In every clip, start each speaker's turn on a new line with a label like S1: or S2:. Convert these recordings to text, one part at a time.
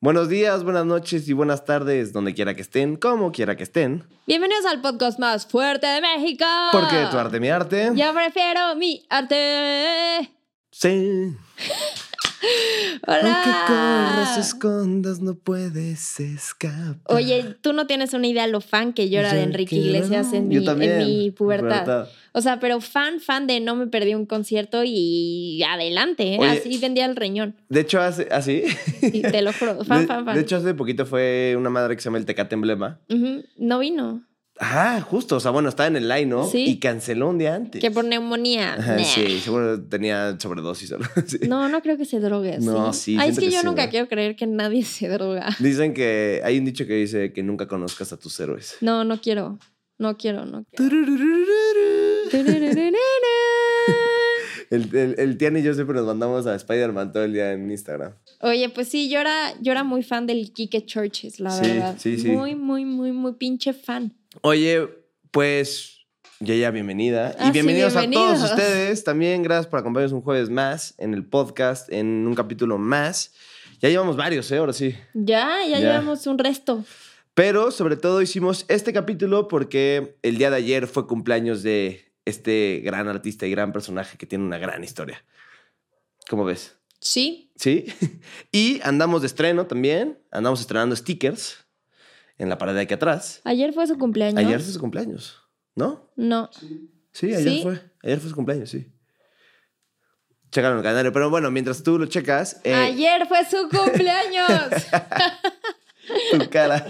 S1: Buenos días, buenas noches y buenas tardes, donde quiera que estén, como quiera que estén.
S2: Bienvenidos al podcast más fuerte de México.
S1: Porque tu arte, mi arte.
S2: Yo prefiero mi arte.
S1: Sí.
S2: Hola.
S1: Aunque corras, escondas, no puedes escapar.
S2: Oye, tú no tienes una idea lo fan que yo era de Enrique Iglesias en mi, en mi pubertad.
S1: pubertad.
S2: O sea, pero fan, fan de no me perdí un concierto y adelante. ¿eh?
S1: Oye.
S2: Así vendía el riñón.
S1: De hecho, hace, así.
S2: Y te lo juro. Fan,
S1: de,
S2: fan, fan.
S1: de hecho, hace poquito fue una madre que se llama el Tecate Emblema.
S2: No vino.
S1: Ah, justo. O sea, bueno, estaba en el line, ¿no?
S2: Sí.
S1: Y canceló un día antes.
S2: Que por neumonía.
S1: Ajá,
S2: Nah.
S1: Sí, seguro tenía sobredosis o algo así.
S2: No, no creo que se drogue.
S1: No,
S2: sí.
S1: sí,
S2: Ay, es que,
S1: que
S2: yo
S1: sí,
S2: nunca quiero creer que nadie se droga.
S1: Dicen que hay un dicho que dice que nunca conozcas a tus héroes.
S2: No, no quiero. No quiero, no quiero.
S1: El, el, el Tian y yo siempre nos mandamos a Spider-Man todo el día en Instagram.
S2: Oye, pues sí, yo era, yo era muy fan del Kike Churches, la
S1: Sí,
S2: verdad.
S1: sí, sí.
S2: Muy, muy, muy, muy pinche fan.
S1: Oye, pues, Yaya, bienvenida.
S2: Ah,
S1: y
S2: sí,
S1: bienvenidos, a todos ustedes. También gracias por acompañarnos un jueves más en el podcast, en un capítulo más. Ya llevamos varios, ¿eh? Ahora sí.
S2: Ya, ya,
S1: Ya.
S2: llevamos un resto.
S1: Pero sobre todo hicimos este capítulo porque el día de ayer fue cumpleaños de este gran artista y gran personaje que tiene una gran historia. ¿Cómo ves?
S2: Sí.
S1: ¿Sí? Y andamos de estreno también. Andamos estrenando stickers en la pared de aquí atrás.
S2: Ayer fue su cumpleaños.
S1: Ayer fue su cumpleaños, ¿no?
S2: No.
S1: Sí, ayer
S2: ¿Sí?
S1: fue. Ayer fue su cumpleaños, sí. Chécalo en el calendario. Pero bueno, mientras tú lo checas, eh,
S2: Ayer fue su cumpleaños.
S1: tu cara.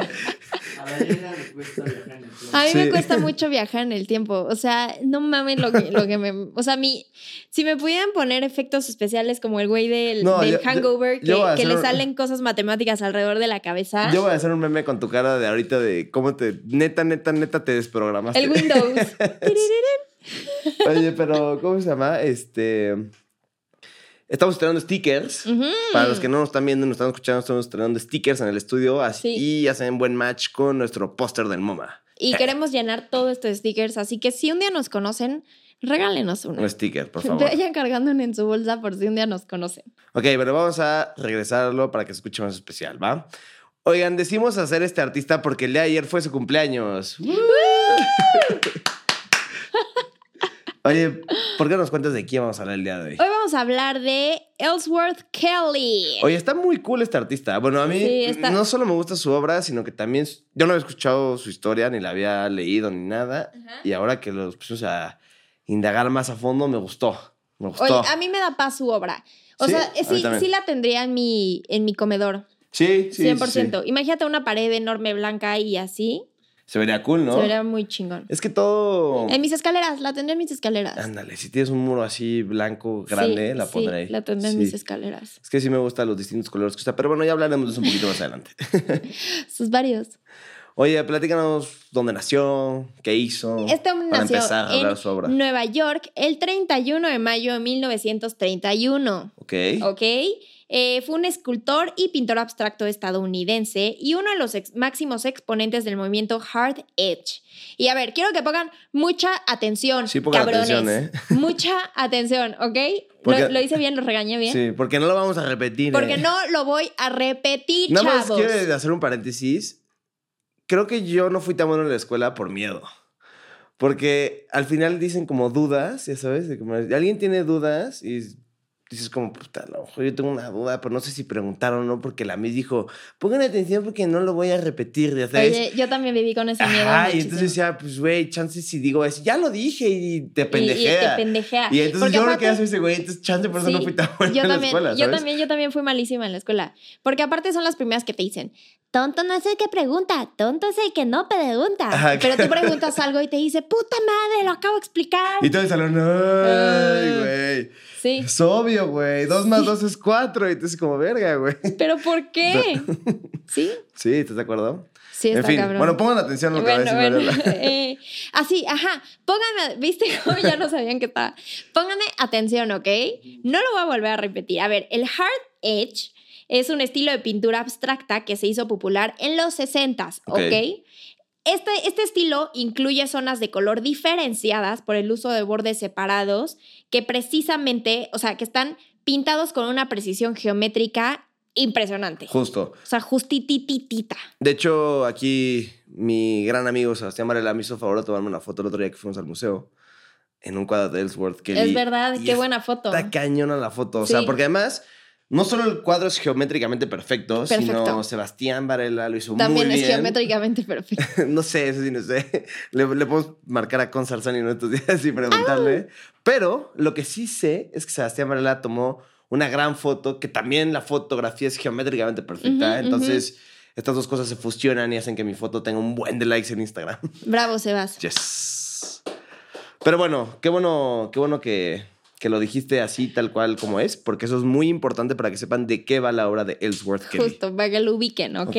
S3: A la Lina le cuesta viajar en el tiempo.
S2: A mí me cuesta mucho viajar en el tiempo. O sea, no mames lo que, lo que me. O sea, mi. Si me pudieran poner efectos especiales como el güey del,
S1: No,
S2: del
S1: yo- yo-
S2: hangover,
S1: yo
S2: que, le
S1: un-
S2: salen cosas matemáticas alrededor de la cabeza.
S1: Yo voy a hacer un meme con tu cara de ahorita de cómo te. Neta, neta, neta te desprogramaste.
S2: el Windows.
S1: Oye, pero ¿cómo se llama? Este. Estamos estrenando stickers. Para los que no nos están viendo, nos están escuchando, estamos estrenando stickers en el estudio así
S2: Sí.
S1: y hacen buen match con nuestro póster del MoMA.
S2: Y queremos llenar todo esto de stickers. Así que si un día nos conocen, regálenos uno.
S1: Un sticker, por favor.
S2: Vayan cargando en su bolsa por si un día nos conocen.
S1: Ok, pero vamos a regresarlo para que se escuche más especial, ¿va? Oigan, decimos hacer este artista porque el día de ayer fue su cumpleaños. Oye, ¿por qué no nos cuentas de quién vamos a hablar el día de hoy?
S2: Hoy vamos a hablar de Ellsworth Kelly.
S1: Oye, está muy cool este artista. Bueno, a mí
S2: Sí, está-
S1: no solo me gusta su obra, sino que también yo no había escuchado su historia, ni la había leído, ni nada.
S2: Ajá.
S1: Y ahora que los pusimos a indagar más a fondo, me gustó. Me gustó.
S2: Oye, a mí me da paz su obra. O
S1: Sí,
S2: sea, sí, sí la tendría en mi, en mi comedor.
S1: sí, sí,
S2: 100%.
S1: sí.
S2: Imagínate una pared enorme blanca y así.
S1: Se vería cool, ¿no?
S2: Se vería muy chingón.
S1: Es que todo...
S2: En mis escaleras, la tendré en mis escaleras.
S1: Ándale, si tienes un muro así blanco, grande,
S2: Sí,
S1: la
S2: sí,
S1: pondré ahí.
S2: la tendré en
S1: Sí.
S2: mis escaleras.
S1: Es que sí me gustan los distintos colores que usa, pero bueno, ya hablaremos de eso un poquito más adelante.
S2: Sus varios.
S1: Oye, platícanos dónde nació, qué hizo.
S2: Este hombre
S1: para
S2: nació
S1: empezar a hablar de su obra.
S2: en Nueva York el 31 de mayo de 1931.
S1: Ok.
S2: ¿Ok? Eh, fue un escultor y pintor abstracto estadounidense y uno de los ex- máximos exponentes del movimiento Hard Edge. Y a ver, quiero que pongan mucha atención,
S1: Sí, pongan
S2: cabrones.
S1: atención, ¿eh?
S2: Mucha atención, ¿ok?
S1: Porque-
S2: ¿Lo, lo hice bien? ¿Lo regañé bien?
S1: Sí, porque no lo vamos a repetir.
S2: Porque
S1: ¿eh?
S2: no lo voy a repetir,
S1: Nada más
S2: chavos.
S1: quiero hacer un paréntesis. Creo que yo no fui tan bueno en la escuela por miedo. Porque al final dicen como dudas, ya sabes, como, alguien tiene dudas y dices como, puta, a lo mejor yo tengo una duda, pero no sé si preguntaron o no, porque la Miss dijo, pongan atención porque no lo voy a repetir, ya sabes.
S2: Oye, yo también viví con ese miedo.
S1: Ajá, y entonces decía, pues güey, chance si digo eso, ya lo dije y te
S2: Y-
S1: pendejea.
S2: Y, te pendejea.
S1: Y entonces
S2: Porque
S1: yo lo
S2: aparte-
S1: que hace ese güey, entonces chance por eso no
S2: Sí,
S1: fui tan bueno
S2: yo
S1: en la
S2: también,
S1: escuela,
S2: yo
S1: ¿sabes?
S2: también, yo también fui malísima en la escuela. Porque aparte son las primeras que te dicen, tonto no es el que pregunta, tonto es el que no pregunta.
S1: Ajá,
S2: Pero tú preguntas algo y te dice, puta madre, lo acabo de explicar.
S1: Y todo el salón, ay,
S2: Ah.
S1: güey.
S2: Sí.
S1: Es obvio, güey. Dos más dos es cuatro. Y entonces como, verga, güey.
S2: ¿Pero por qué? ¿Sí?
S1: Sí, ¿estás de acuerdo?
S2: Sí, está
S1: en fin,
S2: cabrón.
S1: bueno, pongan atención a lo que va a
S2: Bueno,
S1: decir
S2: bueno.
S1: Mariela.
S2: eh, así, ajá. Pónganme, ¿viste cómo ya no sabían que estaba? Pónganme atención, ¿ok? No lo voy a volver a repetir. A ver, el hard edge es un estilo de pintura abstracta que se hizo popular en los 60s, ¿ok? Este, este estilo incluye zonas de color diferenciadas por el uso de bordes separados que precisamente, o sea, que están pintados con una precisión geométrica impresionante.
S1: Justo.
S2: O sea, justititita.
S1: De hecho, aquí mi gran amigo Sebastián Varela me hizo favor de tomarme una foto el otro día que fuimos al museo en un cuadro de Ellsworth. Que
S2: Es
S1: vi,
S2: verdad, qué buena foto.
S1: Está cañona la foto. O sea,
S2: Sí.
S1: porque además, no solo el cuadro es geométricamente perfecto,
S2: Perfecto.
S1: sino Sebastián Varela lo hizo
S2: También
S1: muy
S2: es
S1: bien.
S2: geométricamente perfecto.
S1: no sé, eso sí, no sé. Le, le podemos marcar a Consarzani en estos días y preguntarle. Pero lo que sí sé es que Sebastián Varela tomó una gran foto, que también la fotografía es geométricamente perfecta. Entonces, estas dos cosas se fusionan y hacen que mi foto tenga un buen de likes en Instagram.
S2: Bravo, Sebas.
S1: Yes. Pero bueno, qué bueno, qué bueno que, que lo dijiste así, tal cual como es, porque eso es muy importante para que sepan de qué va la obra de Ellsworth Kelly.
S2: Justo, para que lo ubiquen, ¿ok?
S1: Ok.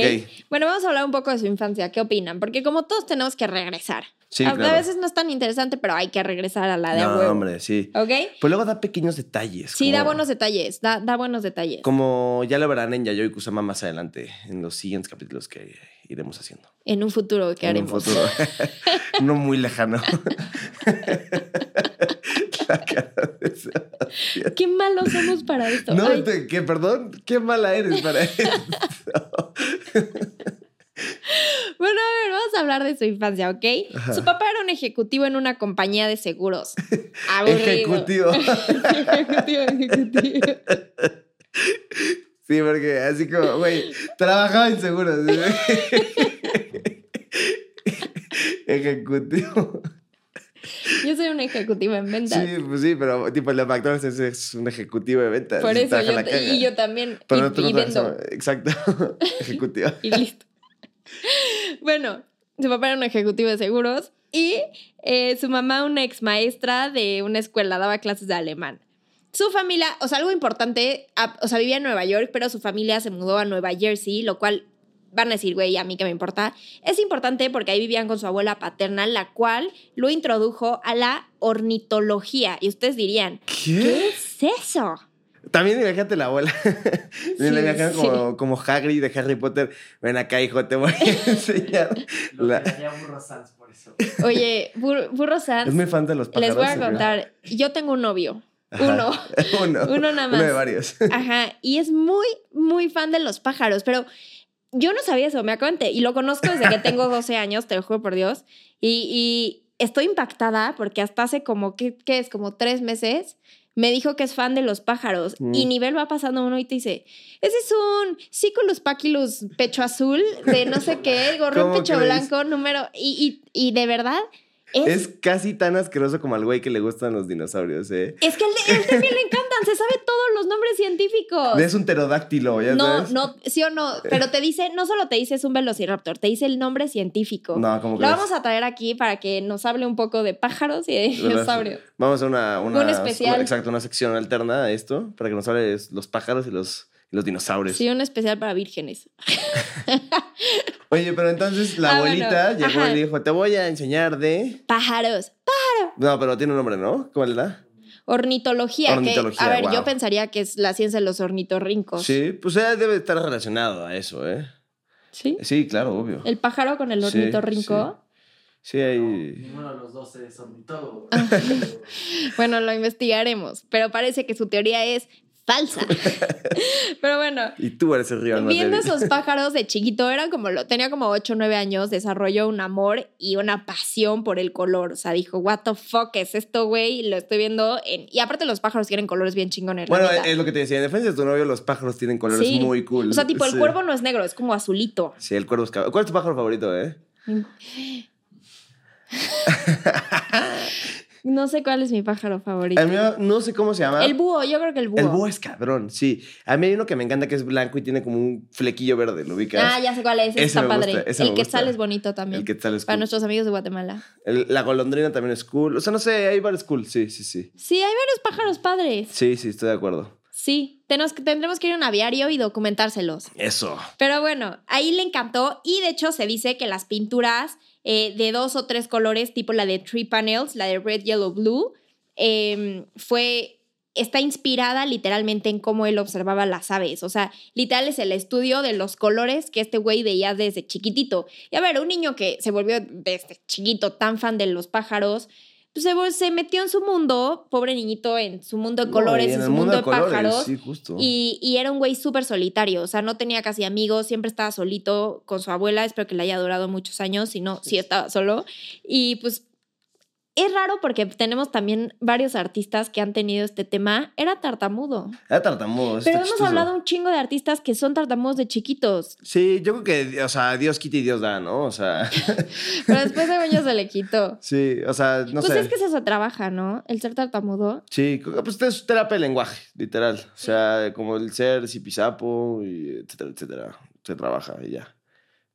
S2: Bueno, vamos a hablar un poco de su infancia. ¿Qué opinan? Porque como todos tenemos que regresar.
S1: Sí,
S2: a, a
S1: claro.
S2: veces no es tan interesante, pero hay que regresar a la de a
S1: No,
S2: huevo.
S1: hombre, sí.
S2: ¿Ok?
S1: Pues luego da pequeños detalles.
S2: Sí, da buenos detalles. Da, da buenos detalles.
S1: Como ya lo verán en Yayoi Kusama más adelante, en los siguientes capítulos que iremos haciendo.
S2: En un futuro que
S1: En un
S2: haremos.
S1: futuro. no muy lejano. La cara de Sebastián.
S2: Qué malos somos para esto.
S1: No, te- que perdón, qué mala eres para esto.
S2: Bueno, a ver, vamos a hablar de su infancia, ¿ok?
S1: Ajá.
S2: Su papá era un ejecutivo en una compañía de seguros. Aburrido.
S1: Ejecutivo.
S2: ejecutivo, ejecutivo.
S1: Sí, porque así como, güey, trabajaba en seguros. Ejecutivo.
S2: Yo soy un ejecutivo en ventas.
S1: Sí, pues sí, pero tipo el de McDonald's es, es un ejecutivo de ventas.
S2: Por eso yo,
S1: la
S2: y yo también.
S1: Pero
S2: y,
S1: tú no
S2: y
S1: trabajas-
S2: vendo.
S1: Exacto. ejecutivo.
S2: Y listo. Bueno, su papá era un ejecutivo de seguros y eh, su mamá una ex maestra de una escuela, daba clases de alemán. Su familia, o sea, algo importante, a- o sea, vivía en Nueva York, pero su familia se mudó a Nueva Jersey, lo cual van a decir, güey, a mí que me importa. Es importante porque ahí vivían con su abuela paterna, la cual lo introdujo a la ornitología. Y ustedes dirían, ¿qué
S1: ¿Qué?
S2: es eso?
S1: También imagínate la abuela.
S2: Sí, sí.
S1: como, como Hagrid de Harry Potter. Ven acá, hijo, te voy a enseñar.
S3: Lo
S1: La-
S3: que haría Burro Sanz por eso.
S2: Oye, Bur- Burro Sanz,
S1: Es muy fan de los pájaros.
S2: les voy a contar, yo tengo un novio, uno.
S1: uno.
S2: Uno nada
S1: Uno de
S2: más.
S1: varios.
S2: Ajá, y es muy, muy fan de los pájaros, pero yo no sabía eso, me acuente, y lo conozco desde que tengo 12 años, te lo juro por Dios, y, y estoy impactada porque hasta hace como, ¿qué, qué es? Como tres meses, me dijo que es fan de los pájaros,
S1: Mm.
S2: y nivel va pasando uno y te dice, ese es un Ciculus pacilus pecho azul, de no sé qué, gorro
S1: ¿Cómo
S2: pecho
S1: crees?
S2: blanco, número, y, y, y de verdad, es...
S1: Es casi tan asqueroso como al güey que le gustan los dinosaurios, ¿eh?
S2: Es que a él, él también le encantan, se sabe todos los nombres científicos.
S1: Es un pterodáctilo, ¿ya
S2: No,
S1: sabes?
S2: no, sí o no, pero te dice, no solo te dice es un velociraptor, te dice el nombre científico.
S1: No, como
S2: Lo vamos a traer aquí para que nos hable un poco de pájaros y de dinosaurios.
S1: Vamos a una, una,
S2: Un especial.
S1: exacto, una sección alterna a esto para que nos hable de los pájaros y los, los dinosaurios.
S2: Sí, un especial para vírgenes.
S1: Oye, pero entonces la
S2: Ah, bueno,
S1: abuelita llegó
S2: ajá.
S1: y le dijo, te voy a enseñar de...
S2: Pájaros.
S1: No, pero tiene un nombre, ¿no? ¿Cuál era?
S2: Ornitología. que-
S1: Ornitología,
S2: a ver, yo pensaría que es la ciencia de los ornitorrincos.
S1: Sí, pues eh, debe estar relacionado a eso, ¿eh?
S2: ¿Sí?
S1: Sí, claro, obvio.
S2: El pájaro con el
S1: Sí,
S2: ornitorrinco.
S1: Sí, hay...
S3: Ninguno de los dos es ornitólogo.
S2: Bueno, lo investigaremos, pero parece que su teoría es falsa. pero bueno,
S1: Y tú eres el rival
S2: Viendo esos pájaros de chiquito, era como lo, tenía como 8 o 9 años, desarrolló un amor y una pasión por el color. O sea, dijo, what the fuck es esto, güey? Lo estoy viendo en... Y aparte los pájaros tienen colores bien chingones.
S1: Bueno, es lo que te decía. En defensa de tu novio, los pájaros tienen colores
S2: Sí.
S1: muy cool.
S2: O sea, tipo, el
S1: Sí.
S2: cuervo no es negro, es como azulito.
S1: Sí, el cuervo es. ¿Cuál es tu pájaro favorito, eh?
S2: No sé cuál es mi pájaro favorito.
S1: No sé cómo se llama.
S2: El búho, yo creo que el búho.
S1: El búho es cabrón, sí. A mí hay uno que me encanta que es blanco y tiene como un flequillo verde, ¿lo ubicas?
S2: Ah, ya sé cuál es,
S1: Ese
S2: está
S1: me gusta,
S2: padre.
S1: ese
S2: el quetzal es bonito también.
S1: El quetzal es
S2: Para
S1: cool.
S2: nuestros amigos de Guatemala.
S1: El- la golondrina también es cool. O sea, no sé, hay varios cool. Sí, sí, sí.
S2: Sí, hay varios pájaros padres.
S1: Sí, sí, estoy de acuerdo.
S2: Sí, tenemos, que- tendremos que ir a un aviario y documentárselos.
S1: Eso.
S2: Pero bueno, ahí le encantó y de hecho se dice que las pinturas eh, de dos o tres colores, tipo la de Three Panels, la de Red, Yellow, Blue, eh, fue está inspirada literalmente en cómo él observaba las aves. O sea, literal es el estudio de los colores que este güey veía desde chiquitito. Y a ver, un niño que se volvió desde chiquito tan fan de los pájaros, pues se, metió en su mundo, pobre niñito, en su mundo de
S1: No,
S2: colores,
S1: y
S2: en, su mundo de,
S1: colores,
S2: pájaros.
S1: Sí, justo.
S2: Y, y era un güey súper solitario, o sea, no tenía casi amigos, siempre estaba solito con su abuela, espero que le haya durado muchos años, si no, sí estaba solo. Y pues es raro porque tenemos también varios artistas que han tenido este tema. Era tartamudo.
S1: Era tartamudo.
S2: Pero hemos
S1: chistoso.
S2: hablado un chingo de artistas que son tartamudos de chiquitos.
S1: Sí, yo creo que, o sea, Dios quita y Dios da, ¿no? O sea,
S2: Pero después de años se le quitó.
S1: sí, o sea, no
S2: pues
S1: sé.
S2: es que eso se trabaja, ¿no? El ser tartamudo.
S1: Sí, pues es terapia de lenguaje, literal. O sea, como el ser zipizapo, y etcétera, etcétera. Se trabaja y ya.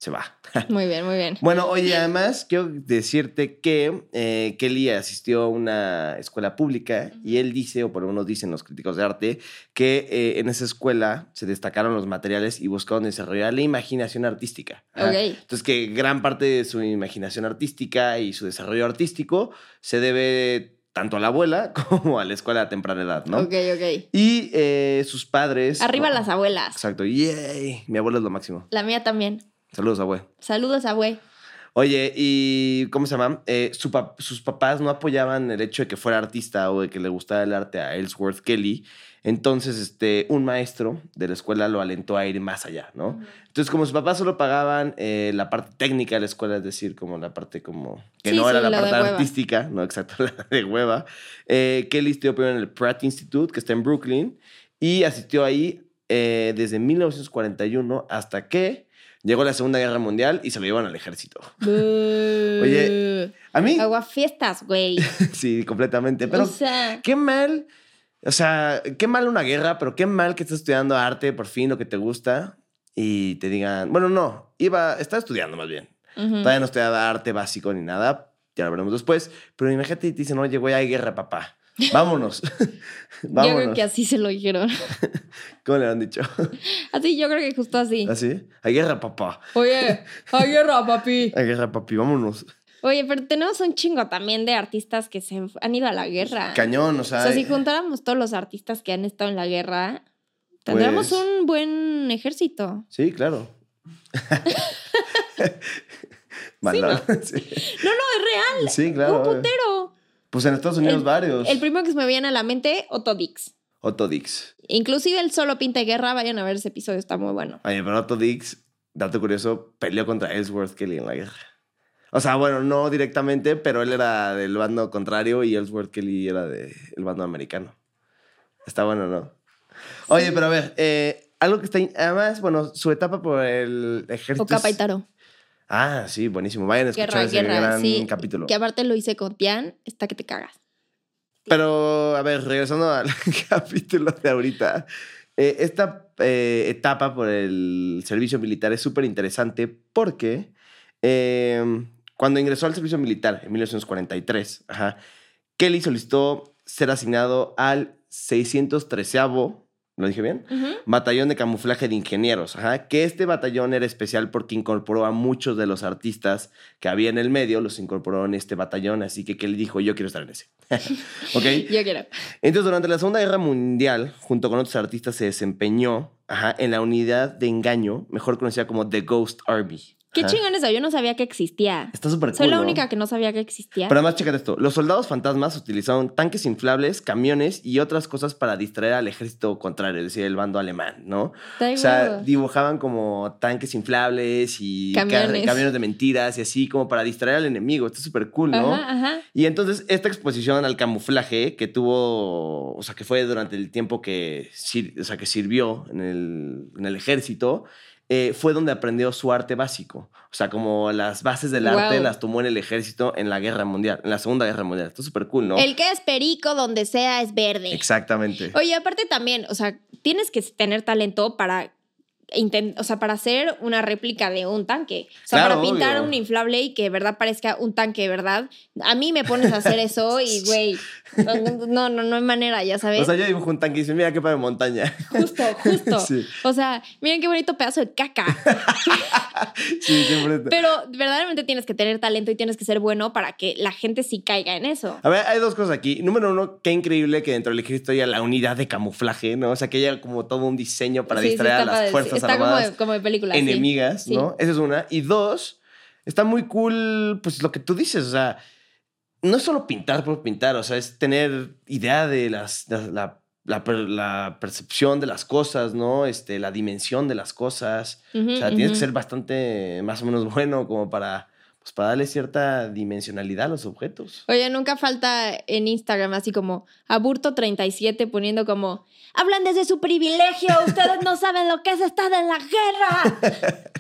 S1: Se va.
S2: Muy bien, muy bien.
S1: Bueno, oye, además quiero decirte que eh, Kelly asistió a una escuela pública y él dice, o por lo menos dicen los críticos de arte, que eh, en esa escuela se destacaron los materiales y buscaron desarrollar la imaginación artística. Ajá.
S2: Ok.
S1: Entonces, que gran parte de su imaginación artística y su desarrollo artístico se debe tanto a la abuela como a la escuela a temprana edad, ¿no?
S2: Ok, ok.
S1: Y eh, sus padres.
S2: Arriba las abuelas.
S1: Exacto. Yay. Mi abuela es lo máximo.
S2: La mía también.
S1: Saludos, abuela.
S2: Saludos, abue.
S1: Oye, ¿y cómo se llama? Eh, su pap- sus papás no apoyaban el hecho de que fuera artista o de que le gustara el arte a Ellsworth Kelly. Entonces, este, un maestro de la escuela lo alentó a ir más allá, ¿no? Entonces, como sus papás solo pagaban eh, la parte técnica de la escuela, es decir, como la parte como... Que
S2: Sí,
S1: no
S2: sí,
S1: era la parte artística, no, exacto, la de hueva. Eh, Kelly estudió primero en el Pratt Institute, que está en Brooklyn, y asistió ahí desde 1941 hasta que llegó la Segunda Guerra Mundial y se lo llevaron al ejército. Oye, A mí,
S2: Agua fiestas, güey.
S1: sí, completamente. Pero
S2: o sea,
S1: qué mal, o sea, qué mal una guerra, pero qué mal que estés estudiando arte, por fin, lo que te gusta, y te digan, bueno, no, iba, estaba estudiando más bien.
S2: ujú.
S1: Todavía no estudiaba arte básico ni nada, ya lo veremos después, pero imagínate y te dicen, oye, güey, hay guerra, papá. Vámonos.
S2: yo
S1: Vámonos.
S2: creo que así se lo dijeron.
S1: ¿Cómo le han dicho?
S2: Así, yo creo que justo así.
S1: ¿Así? Hay guerra, papá.
S2: Oye, hay guerra, papi.
S1: Hay guerra, papi, vámonos.
S2: Oye, pero tenemos un chingo también de artistas que se han ido a la guerra.
S1: Cañón, o
S2: O
S1: sea.
S2: sea, si juntáramos todos los artistas que han estado en la guerra, tendríamos
S1: Pues-
S2: un buen ejército.
S1: Sí, claro. Sí,
S2: No, no, es real.
S1: Sí, claro.
S2: Un putero.
S1: Pues en Estados Unidos
S2: El-
S1: varios.
S2: El primero que se me viene a la mente, Otto Dix.
S1: Otto Dix.
S2: Inclusive el solo pinta de guerra, vayan a ver ese episodio, está muy bueno.
S1: Oye, pero Otto Dix, dato curioso, peleó contra Ellsworth Kelly en la guerra. O sea, bueno, no directamente, pero él era del bando contrario y Ellsworth Kelly era del bando americano. Está bueno, ¿no? Oye, pero a ver, eh, algo que está... Además, bueno, su etapa por el ejército...
S2: O
S1: Ah, sí, buenísimo. Vayan a escuchar
S2: Guerra,
S1: ese
S2: guerra,
S1: gran
S2: sí.
S1: capítulo.
S2: Que aparte lo hice con Tian, está que te cagas.
S1: Pero, a ver, regresando al capítulo de ahorita. eh, esta eh, etapa por el servicio militar es súper interesante porque eh, cuando ingresó al servicio militar en 1943, ajá, Kelly solicitó ser asignado al 613 ¿lo dije bien? Batallón de camuflaje de ingenieros, ajá, que este batallón era especial porque incorporó a muchos de los artistas que había en el medio, los incorporó en este batallón, así que Kelly dijo, yo quiero estar en ese. ¿Ok?
S2: Yo quiero.
S1: Entonces, durante la Segunda Guerra Mundial, junto con otros artistas, se desempeñó ajá, en la unidad de engaño, mejor conocida como The Ghost Army.
S2: Qué
S1: Ajá.
S2: chingón eso, yo no sabía que existía.
S1: Está súper cool,
S2: Soy la
S1: ¿no?
S2: única que no sabía que existía.
S1: Pero además, chécate esto. Los soldados fantasmas utilizaron tanques inflables, camiones y otras cosas para distraer al ejército contrario, es decir, el bando alemán, ¿no?
S2: Está
S1: O sea, dibujaban como tanques inflables y ca-
S2: Camiones.
S1: camiones de mentiras y así como para distraer al enemigo. Esto es súper cool, ¿no?
S2: Ajá, ajá.
S1: Y entonces esta exposición al camuflaje que tuvo, o sea, que fue durante el tiempo que, o sea, que sirvió en el, en el ejército, eh, fue donde aprendió su arte básico. O sea, como las bases del arte las tomó en el ejército en la guerra mundial, en la segunda guerra mundial. Esto es súper cool, ¿no?
S2: El que es perico donde sea es verde.
S1: Exactamente.
S2: Oye, aparte también, o sea, tienes que tener talento para o sea, para hacer una réplica de un tanque. O sea,
S1: Claro,
S2: para pintar
S1: obvio.
S2: un inflable y que de verdad parezca un tanque de verdad. A mí me pones a hacer eso y, güey, no, no, no hay manera, ya sabes.
S1: O sea, yo dibujo un tanque y dice, mira qué padre montaña.
S2: justo, justo.
S1: Sí.
S2: O sea, miren qué bonito pedazo de caca.
S1: Sí, siempre.
S2: Pero verdaderamente tienes que tener talento y tienes que ser bueno para que la gente sí caiga en eso.
S1: A ver, hay dos cosas aquí. Número uno, qué increíble que dentro del ejército haya la unidad de camuflaje, ¿no? O sea, que haya como todo un diseño para
S2: Sí, sí,
S1: distraer a las
S2: padre.
S1: Fuerzas
S2: Está como
S1: armadas
S2: de, como de película.
S1: enemigas,
S2: Sí.
S1: ¿no? Esa es una. Y dos, está muy cool, pues lo que tú dices, o sea, no es solo pintar por pintar, o sea, es tener idea de las, de la, la la percepción de las cosas, ¿no? Este, la dimensión de las cosas.
S2: Ujú,
S1: O sea, tienes que ser bastante, más o menos bueno como para, pues, para darle cierta dimensionalidad a los objetos.
S2: Oye, nunca falta en Instagram así como Aburto37 poniendo como hablan desde su privilegio, ustedes no saben lo que es estar en la guerra.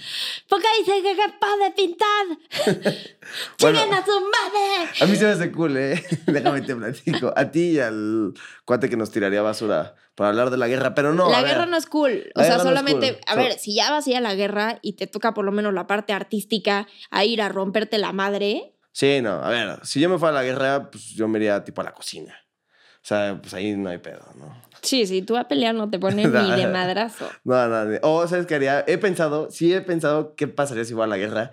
S2: Porque dicen que es capaz de pintar.
S1: Bueno.
S2: ¡Chinguen a su madre!
S1: A mí se me hace cool, ¿eh? Déjame te platico. A ti y al cuate que nos tiraría basura para hablar de la guerra, pero no.
S2: la
S1: ver.
S2: guerra no es cool. O sea,
S1: no
S2: solamente,
S1: cool.
S2: a
S1: So-
S2: ver, si ya vas a ir a la guerra y te toca por lo menos la parte artística a ir a romperte la madre,
S1: Sí, no. A ver, si yo me fuera a la guerra, pues yo me iría tipo a la cocina. O sea, pues ahí no hay pedo, ¿no?
S2: sí, si tú a pelear no te pones ni de madrazo.
S1: No, no. no. O, ¿sabes qué haría? He pensado, sí he pensado qué pasaría si fuera a la guerra.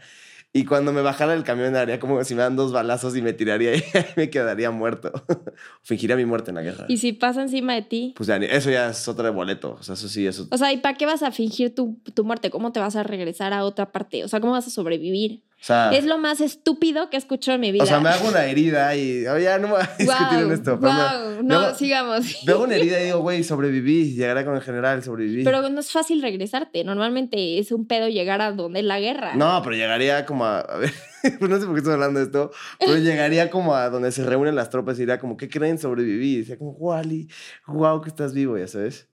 S1: Y cuando me bajara del camión haría como si me dan dos balazos y me tiraría y me quedaría muerto. Fingiría mi muerte en la guerra.
S2: Y si pasa encima de ti,
S1: Pues ya, eso ya es otro boleto. O sea, eso sí, eso.
S2: O sea, ¿y para qué vas a fingir tu, tu muerte? ¿Cómo te vas a regresar a otra parte? O sea, ¿cómo vas a sobrevivir?
S1: O sea,
S2: Es lo más estúpido que he escuchado en mi vida.
S1: O sea, me hago una herida y. Oh, ya no me voy a discutir en esto. pero
S2: Wow, no,
S1: hago-
S2: sigamos.
S1: Me hago una herida y digo, güey, sobreviví. Llegaré con el general, sobreviví.
S2: Pero no es fácil regresarte. Normalmente es un pedo llegar a donde es la guerra.
S1: No, pero llegaría como a. A ver, no sé por qué estoy hablando de esto, pero llegaría como a donde se reúnen las tropas y diría, como, ¿qué creen? Sobreviví. Y decía, como, Wally, wow, que estás vivo, ya sabes.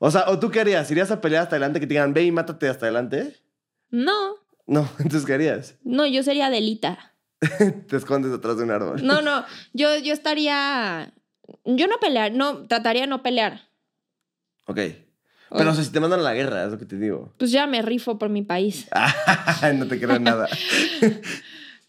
S1: O sea, ¿o tú qué harías? ¿Irías a pelear hasta adelante que te digan, ve y mátate hasta adelante?
S2: No,
S1: No, entonces, ¿qué harías?
S2: no, yo sería delita.
S1: Te escondes detrás de un árbol.
S2: No, no, yo, yo estaría... Yo no pelear, no, trataría de no pelear.
S1: Ok. Pero o sea, si te mandan a la guerra, es lo que te digo.
S2: Pues ya me rifo por mi país.
S1: no te creo en nada.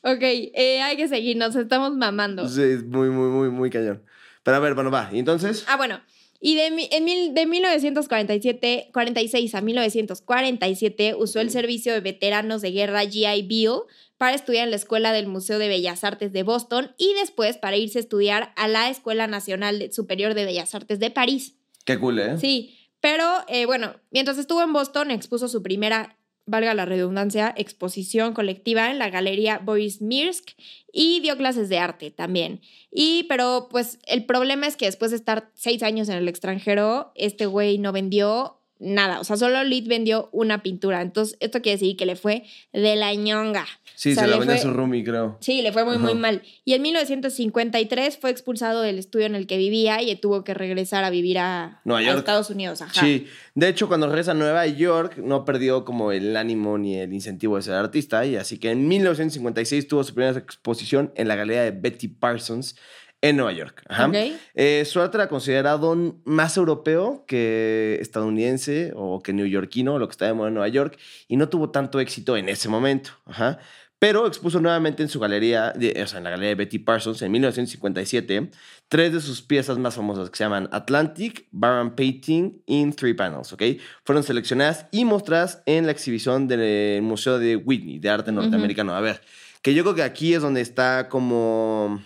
S2: Ok, eh, hay que seguir, nos estamos mamando.
S1: Sí, es muy, muy, muy, muy cañón. Pero a ver, bueno, va. ¿Y entonces?
S2: Ah, bueno. Y de, en mil- de 1947, 46 a 1947 usó el servicio de veteranos de guerra GI Bill para estudiar en la Escuela del Museo de Bellas Artes de Boston y después para irse a estudiar a la Escuela Nacional Superior de Bellas Artes de París.
S1: Qué cool, ¿eh?
S2: Sí, pero eh, bueno, mientras estuvo en Boston expuso su primera, valga la redundancia, exposición colectiva en la Galería Boris Mirsk y dio clases de arte también. Y, pero pues el problema es que después de estar seis años en el extranjero, este güey no vendió nada, o sea, solo Lid vendió una pintura. Entonces, esto quiere decir que le fue de la ñonga.
S1: Sí,
S2: O sea,
S1: se la vendió a
S2: fue-
S1: su roomie, creo.
S2: Sí, le fue muy, muy mal. Y en 1953 fue expulsado del estudio en el que vivía y tuvo que regresar a vivir a,
S1: Nueva
S2: a
S1: York.
S2: Estados Unidos. Ajá.
S1: Sí, de hecho cuando regresa a Nueva York no perdió como el ánimo ni el incentivo de ser artista y así que en 1956 tuvo su primera exposición en la galería de Betty Parsons en Nueva York. Ajá.
S2: Ok.
S1: Eh, su arte era considerado más europeo que estadounidense o que neoyorquino, lo que está de moda en Nueva York, y no tuvo tanto éxito en ese momento. Ajá. Pero expuso nuevamente en su galería, o sea, en la galería de Betty Parsons en 1957, tres de sus piezas más famosas que se llaman Atlantic, Baron Painting in Three Panels, ¿ok? Fueron seleccionadas y mostradas en la exhibición del Museo de Whitney, de arte norteamericano. A ver, que yo creo que aquí es donde está como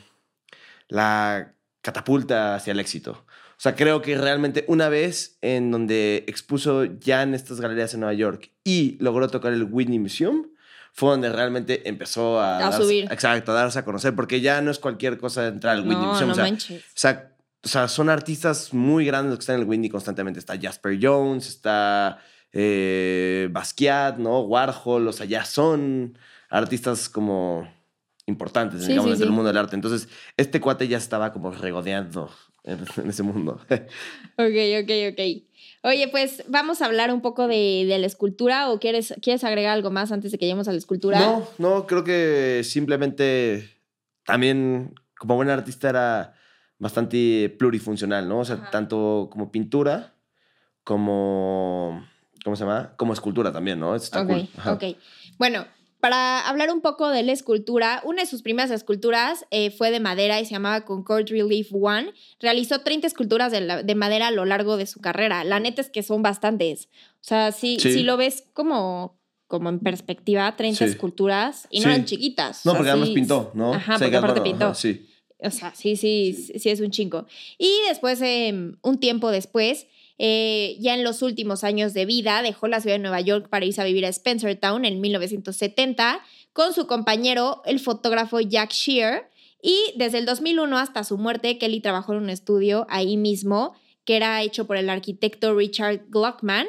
S1: la catapulta hacia el éxito. O sea, creo que realmente una vez en donde expuso ya en estas galerías en Nueva York y logró tocar el Whitney Museum, fue donde realmente empezó a,
S2: A
S1: darse-
S2: subir.
S1: Exacto, a darse a conocer, porque ya no es cualquier cosa entrar al Whitney
S2: No,
S1: Museum.
S2: no
S1: o, sea,
S2: manches.
S1: o sea, o sea, son artistas muy grandes los que están en el Whitney constantemente. Está Jasper Jones, está eh, Basquiat, ¿no? Warhol, o sea, ya son artistas como importantes,
S2: Sí,
S1: digamos,
S2: sí,
S1: dentro del mundo del arte. Entonces, este cuate ya estaba como regodeando en, en ese mundo.
S2: Ok, ok, ok. Oye, pues vamos a hablar un poco de, de la escultura o quieres, quieres agregar algo más antes de que lleguemos a la escultura.
S1: No, no, creo que simplemente también como buen artista era bastante plurifuncional, ¿no? O sea,
S2: Ajá.
S1: tanto como pintura, como, ¿cómo se llama? Como escultura también, ¿no? Está
S2: ok,
S1: cool.
S2: Ok. Bueno, para hablar un poco de la escultura, una de sus primeras esculturas eh, fue de madera y se llamaba Concord Relief One. Realizó 30 esculturas de, la- de madera a lo largo de su carrera. La neta es que son bastantes. O sea, si,
S1: Sí.
S2: si lo ves como, como en perspectiva, 30
S1: Sí.
S2: esculturas y no
S1: Sí.
S2: eran chiquitas.
S1: No,
S2: O sea,
S1: porque además pintó, ¿no?
S2: Ajá, porque aparte pintó.
S1: ajá, sí.
S2: O sea, sí, sí, sí, sí es un chingo. Y después, eh, un tiempo después, eh, ya en los últimos años de vida, dejó la ciudad de Nueva York para irse a vivir a Spencertown en 1970 con su compañero, el fotógrafo Jack Shear. Y desde el 2001 hasta su muerte, Kelly trabajó en un estudio ahí mismo que era hecho por el arquitecto Richard Gluckman.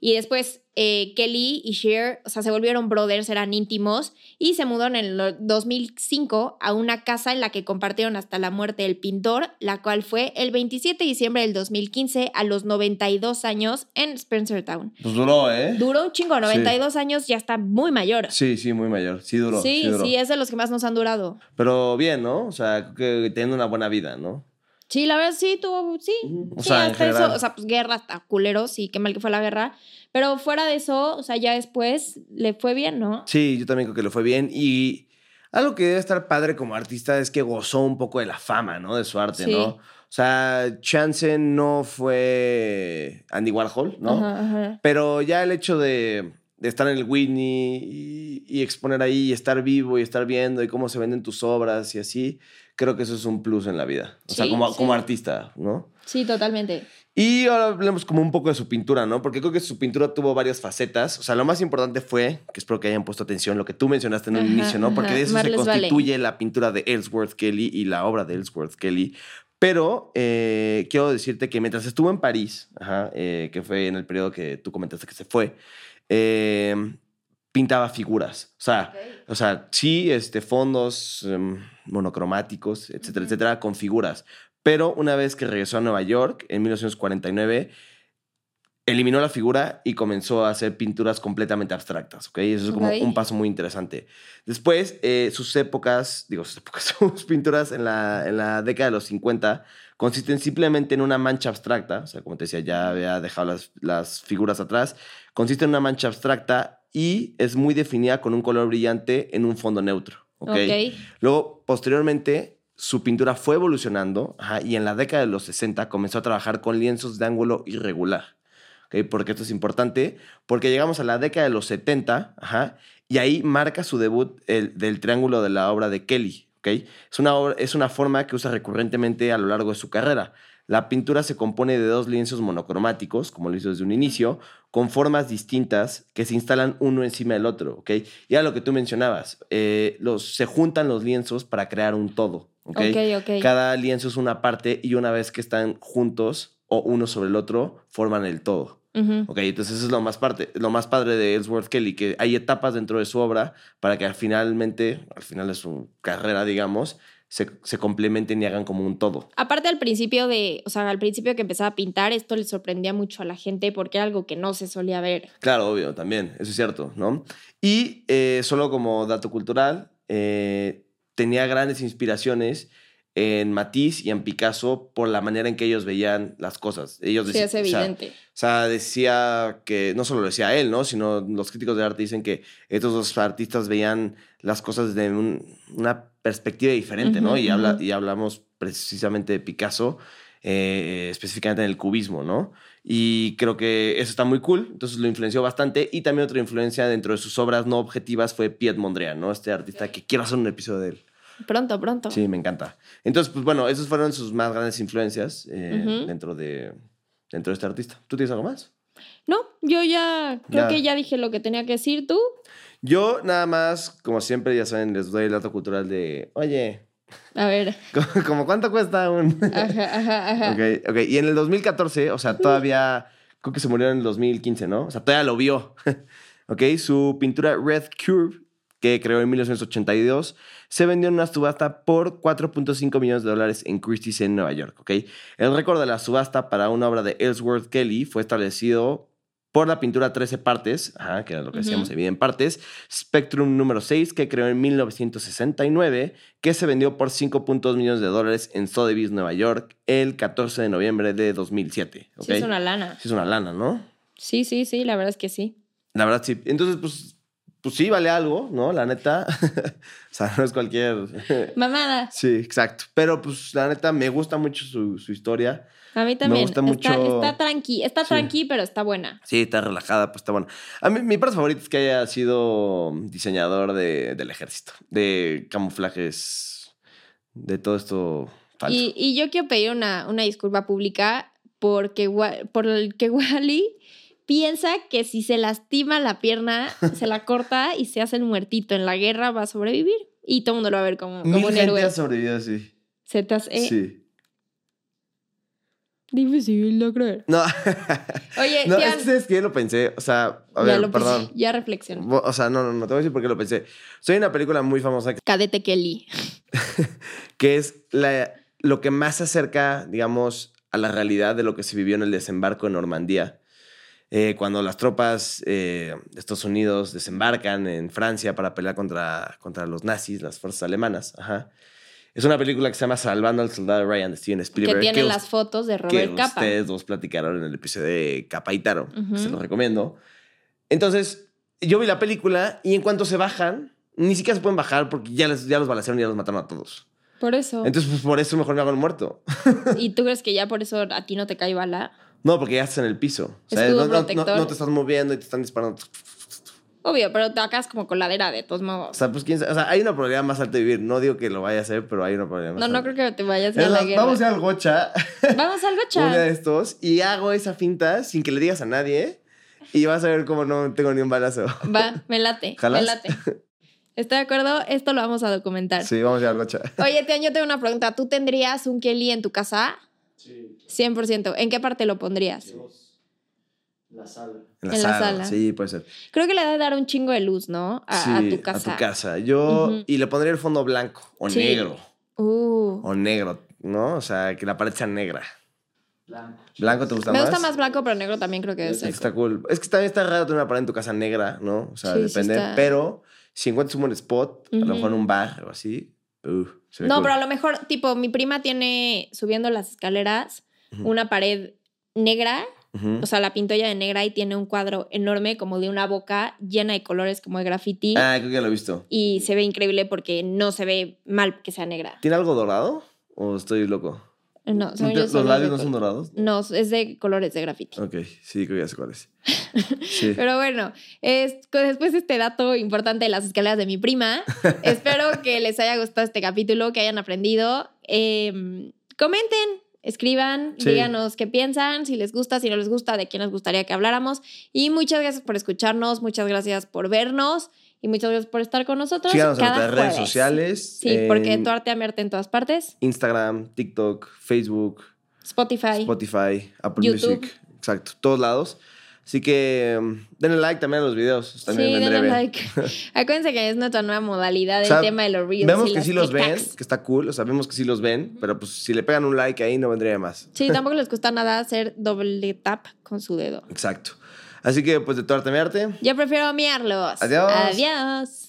S2: Y después eh, Kelly y Shear, o sea, se volvieron brothers, eran íntimos y se mudaron en el 2005 a una casa en la que compartieron hasta la muerte del pintor, la cual fue el 27 de diciembre del 2015 a los 92 años en Spencertown.
S1: Pues duró, ¿eh?
S2: Duró un chingo, 92 años, ya está muy mayor.
S1: Sí, sí, muy mayor. Sí duró. Sí,
S2: sí,
S1: duró.
S2: sí, es de los que más nos han durado.
S1: Pero bien, ¿no? O sea, que teniendo una buena vida, ¿no?
S2: Sí, la verdad sí, tuvo, sí.
S1: O
S2: sí,
S1: sea,
S2: hasta eso, o sea, pues guerra, hasta culeros, sí, qué mal que fue la guerra. Pero fuera de eso, o sea, ya después le fue bien, ¿no?
S1: Sí, yo también creo que le fue bien. Y algo que debe estar padre como artista es que gozó un poco de la fama, ¿no? De su arte,
S2: Sí.
S1: ¿no? O sea, Chance no fue Andy Warhol, ¿no?
S2: Ajá, ajá.
S1: Pero ya el hecho de, de estar en el Whitney y, y exponer ahí y estar vivo y estar viendo y cómo se venden tus obras y así, creo que eso es un plus en la vida. O sea, como,
S2: sí.
S1: como artista, ¿no?
S2: Sí, totalmente.
S1: Y ahora hablemos como un poco de su pintura, ¿no? Porque creo que su pintura tuvo varias facetas. O sea, lo más importante fue, que espero que hayan puesto atención, lo que tú mencionaste en un
S2: Ajá,
S1: inicio, ¿no? Porque
S2: ajá.
S1: de eso
S2: Marles
S1: se
S2: Vale.
S1: constituye la pintura de Ellsworth Kelly y la obra de Ellsworth Kelly. Pero eh, quiero decirte que mientras estuvo en París, ajá, eh, que fue en el periodo que tú comentaste que se fue, eh, pintaba figuras. O sea, o sea, sí, este, fondos em, monocromáticos, etcétera, etcétera, con figuras. Pero una vez que regresó a Nueva York, en 1949, eliminó la figura y comenzó a hacer pinturas completamente abstractas, ¿ok? Eso es como un paso muy interesante. Después, eh, sus épocas, digo, sus épocas, sus pinturas en la, en la década de los 50 consisten simplemente en una mancha abstracta, o sea, como te decía, ya había dejado las, las figuras atrás, consiste en una mancha abstracta y es muy definida con un color brillante en un fondo neutro, ¿ok?
S2: Ok.
S1: Luego, posteriormente, su pintura fue evolucionando ajá, y en la década de los 60 comenzó a trabajar con lienzos de ángulo irregular. ¿ok? Porque esto es importante, porque llegamos a la década de los 70 ajá, y ahí marca su debut el, del triángulo de la obra de Kelly. Es, una obra- es una forma que usa recurrentemente a lo largo de su carrera. La pintura se compone de dos lienzos monocromáticos, como lo hizo desde un inicio, con formas distintas que se instalan uno encima del otro, ¿ok? Y a lo que tú mencionabas, eh, los, se juntan los lienzos para crear un todo, ¿ok?
S2: Ok, ok.
S1: Cada lienzo es una parte y una vez que están juntos o uno sobre el otro, forman el todo. Ok, entonces eso es lo más, parte, lo más padre de Ellsworth Kelly, que hay etapas dentro de su obra para que finalmente, al final de su carrera, digamos, se, se complementen y hagan como un todo.
S2: Aparte al principio de, o sea, al principio que empezaba a pintar, esto le sorprendía mucho a la gente porque era algo que no se solía ver.
S1: Claro, obvio, también, eso es cierto, ¿no? Y eh, solo como dato cultural, eh, tenía grandes inspiraciones en Matisse y en Picasso por la manera en que ellos veían las cosas. Ellos
S2: Sí,
S1: decían-
S2: es
S1: o sea,
S2: evidente.
S1: O sea, decía que, no solo lo decía él, ¿no? Sino los críticos de arte dicen que estos dos artistas veían las cosas desde un- una perspectiva diferente, ¿no? Y, habla, y hablamos precisamente de Picasso, eh, específicamente en el cubismo, ¿no? Y creo que eso está muy cool, entonces lo influenció bastante. Y también otra influencia dentro de sus obras no objetivas fue Piet Mondrian, ¿no? Este artista que quiero hacer un episodio de él.
S2: Pronto, pronto.
S1: Sí, me encanta. Entonces, pues bueno, esas fueron sus más grandes influencias eh, dentro, de, dentro de este artista. ¿Tú tienes algo más?
S2: No, yo ya creo
S1: Ya.
S2: que ya dije lo que tenía que decir tú.
S1: Yo nada más, como siempre, ya saben, les doy el dato cultural de, oye,
S2: A ver.
S1: ¿como cuánto cuesta un...?
S2: Ajá, ajá, ajá.
S1: ok, ok. Y en el 2014, o sea, todavía, creo que se murió en el 2015, ¿no? O sea, todavía lo vio. ok, su pintura Red Curve, que creó en 1982, se vendió en una subasta por 4.5 millones de dólares en Christie's en Nueva York. El récord de la subasta para una obra de Ellsworth Kelly fue establecido por la pintura 13 partes, ajá, que era lo que decíamos, se divide en partes, Spectrum número 6, que creó en 1969, que se vendió por 5.2 millones de dólares en Sotheby's, Nueva York, el 14 de noviembre de 2007, ¿ok?
S2: Sí, es una lana.
S1: Sí es una lana, ¿no?
S2: Sí, sí, sí, la verdad es que sí.
S1: La verdad, sí. Entonces, pues, pues sí, vale algo, ¿no? La neta. o sea, no es cualquier.
S2: Mamada.
S1: sí, exacto. Pero, pues, la neta, me gusta mucho su, su historia.
S2: A mí también.
S1: gusta
S2: está,
S1: mucho-
S2: está tranqui, está
S1: Sí.
S2: tranqui, pero está buena.
S1: Sí, está relajada, pues está bueno. A mí, mi parte favorita es que haya sido diseñador de, del ejército, de camuflajes, de todo esto falso.
S2: Y, y yo quiero pedir una, una disculpa pública porque, por el que Wally piensa que si se lastima la pierna, se la corta y se hace el muertito en la guerra, va a sobrevivir. Y todo el mundo lo va a ver como, como
S1: Mil
S2: un
S1: gente
S2: héroe.
S1: ha sobrevivido así.
S2: Se te hace
S1: Sí.
S2: difícil de creer.
S1: No,
S2: Oye,
S1: no
S2: Tian,
S1: es que. Lo pensé. O sea, a
S2: ya
S1: ver,
S2: lo pensé, ya reflexioné.
S1: O sea, no, no, no, te voy a decir por qué lo pensé. Soy una película muy famosa que-
S2: Cadete Kelly.
S1: que es la, lo que más se acerca, digamos, a la realidad de lo que se vivió en el desembarco en Normandía. Eh, cuando las tropas eh, de Estados Unidos desembarcan en Francia para pelear contra, contra los nazis, las fuerzas alemanas. Ajá. Es una película que se llama Salvando al Soldado Ryan de Steven
S2: Que
S1: Spielberg.
S2: tiene
S1: us-
S2: las fotos de
S1: que
S2: Robert Capa.
S1: ustedes dos platicaron en el episodio de Capa y Taro.
S2: Ujú.
S1: Se los recomiendo. Entonces, yo vi la película y en cuanto se bajan, ni siquiera se pueden bajar porque ya, les, ya los balacearon y ya los mataron a todos.
S2: Por eso.
S1: Entonces, pues por eso mejor me hago el muerto.
S2: ¿Y tú crees que ya por eso a ti no te cae bala?
S1: No, porque ya estás en el piso. O sea, no, no- no- no te estás moviendo y te están disparando.
S2: Obvio, pero te acabas como coladera de todos
S1: O
S2: modos.
S1: sea, pues quién sabe. O sea, hay una probabilidad más alta de vivir. No digo que lo vaya a hacer, pero hay una probabilidad más
S2: No, no
S1: alta.
S2: creo que te vayas a ir a la guerra.
S1: Vamos a ir al gocha,
S2: Vamos al
S1: un día
S2: gocha.
S1: de estos, y hago esa finta sin que le digas a nadie. Y vas a ver cómo no tengo ni un balazo.
S2: Va, me late.
S1: ¿Jalas?
S2: Me late. ¿Estoy de acuerdo? Esto lo vamos a documentar.
S1: Sí, vamos a ir al gocha.
S2: Oye, Tian, yo tengo una pregunta. ¿Tú tendrías un Kelly en tu casa?
S3: Sí.
S2: 100%. ¿En qué parte lo pondrías?
S3: La sala.
S1: En la,
S2: En la
S1: sala.
S2: sala.
S1: Sí, puede ser.
S2: Creo que le da de dar un chingo de luz, ¿no? A, a
S1: Sí,
S2: tu casa.
S1: A tu casa. Yo. Y le pondría el fondo blanco o
S2: Sí.
S1: negro.
S2: Uh.
S1: O negro, ¿no? O sea, que la pared sea negra.
S3: Blanco.
S1: ¿Blanco te gusta
S2: Me
S1: más?
S2: gusta más blanco, pero negro también creo que debe
S3: Sí,
S2: ser.
S1: Está cool. Es que también está raro tener una pared en tu casa negra, ¿no? O sea,
S2: Sí, sí
S1: depende.
S2: está.
S1: Pero si encuentras un buen spot, a lo mejor en un bar o así, uh, se ve
S2: No,
S1: cool.
S2: pero a lo mejor, tipo, mi prima tiene subiendo las escaleras. Una pared negra, o sea, la pintó ella de negra y tiene un cuadro enorme como de una boca llena de colores como de graffiti.
S1: Ah, creo que ya lo he visto.
S2: Y se ve increíble porque no se ve mal que sea negra.
S1: ¿Tiene algo dorado? ¿O estoy loco?
S2: No, según
S1: ¿No
S2: solo
S1: ¿Los labios no son dorados?
S2: No, es de colores de graffiti.
S1: Ok, sí, creo que ya sé cuál es. Sí.
S2: Pero bueno, es, después de este dato importante de las escaleras de mi prima, espero que les haya gustado este capítulo, que hayan aprendido. Eh, comenten, escriban,
S1: Sí.
S2: díganos qué piensan, si les gusta, si no les gusta, de quién nos gustaría que habláramos. Y muchas gracias por escucharnos, muchas gracias por vernos y muchas gracias por estar con nosotros.
S1: Síganos en
S2: cada
S1: nuestras redes sociales.
S2: Sí, porque
S1: en
S2: tu arte a verte en todas partes.
S1: Instagram, TikTok, Facebook,
S2: Spotify.
S1: Spotify, Apple
S2: YouTube.
S1: Music. Exacto, todos lados. Así que um, denle like también a los videos. También
S2: sí, denle
S1: bien.
S2: like. Acuérdense que es nuestra nueva modalidad
S1: O sea,
S2: tema de los reels.
S1: Vemos que sí los ven, que está cool. O sea, vemos que sí los ven, pero pues si le pegan un like ahí no vendría más.
S2: Sí, tampoco les cuesta nada hacer doble tap con su dedo.
S1: Exacto. Así que pues de tu arte mi arte.
S2: Yo prefiero miarlos.
S1: Adiós.
S2: Adiós.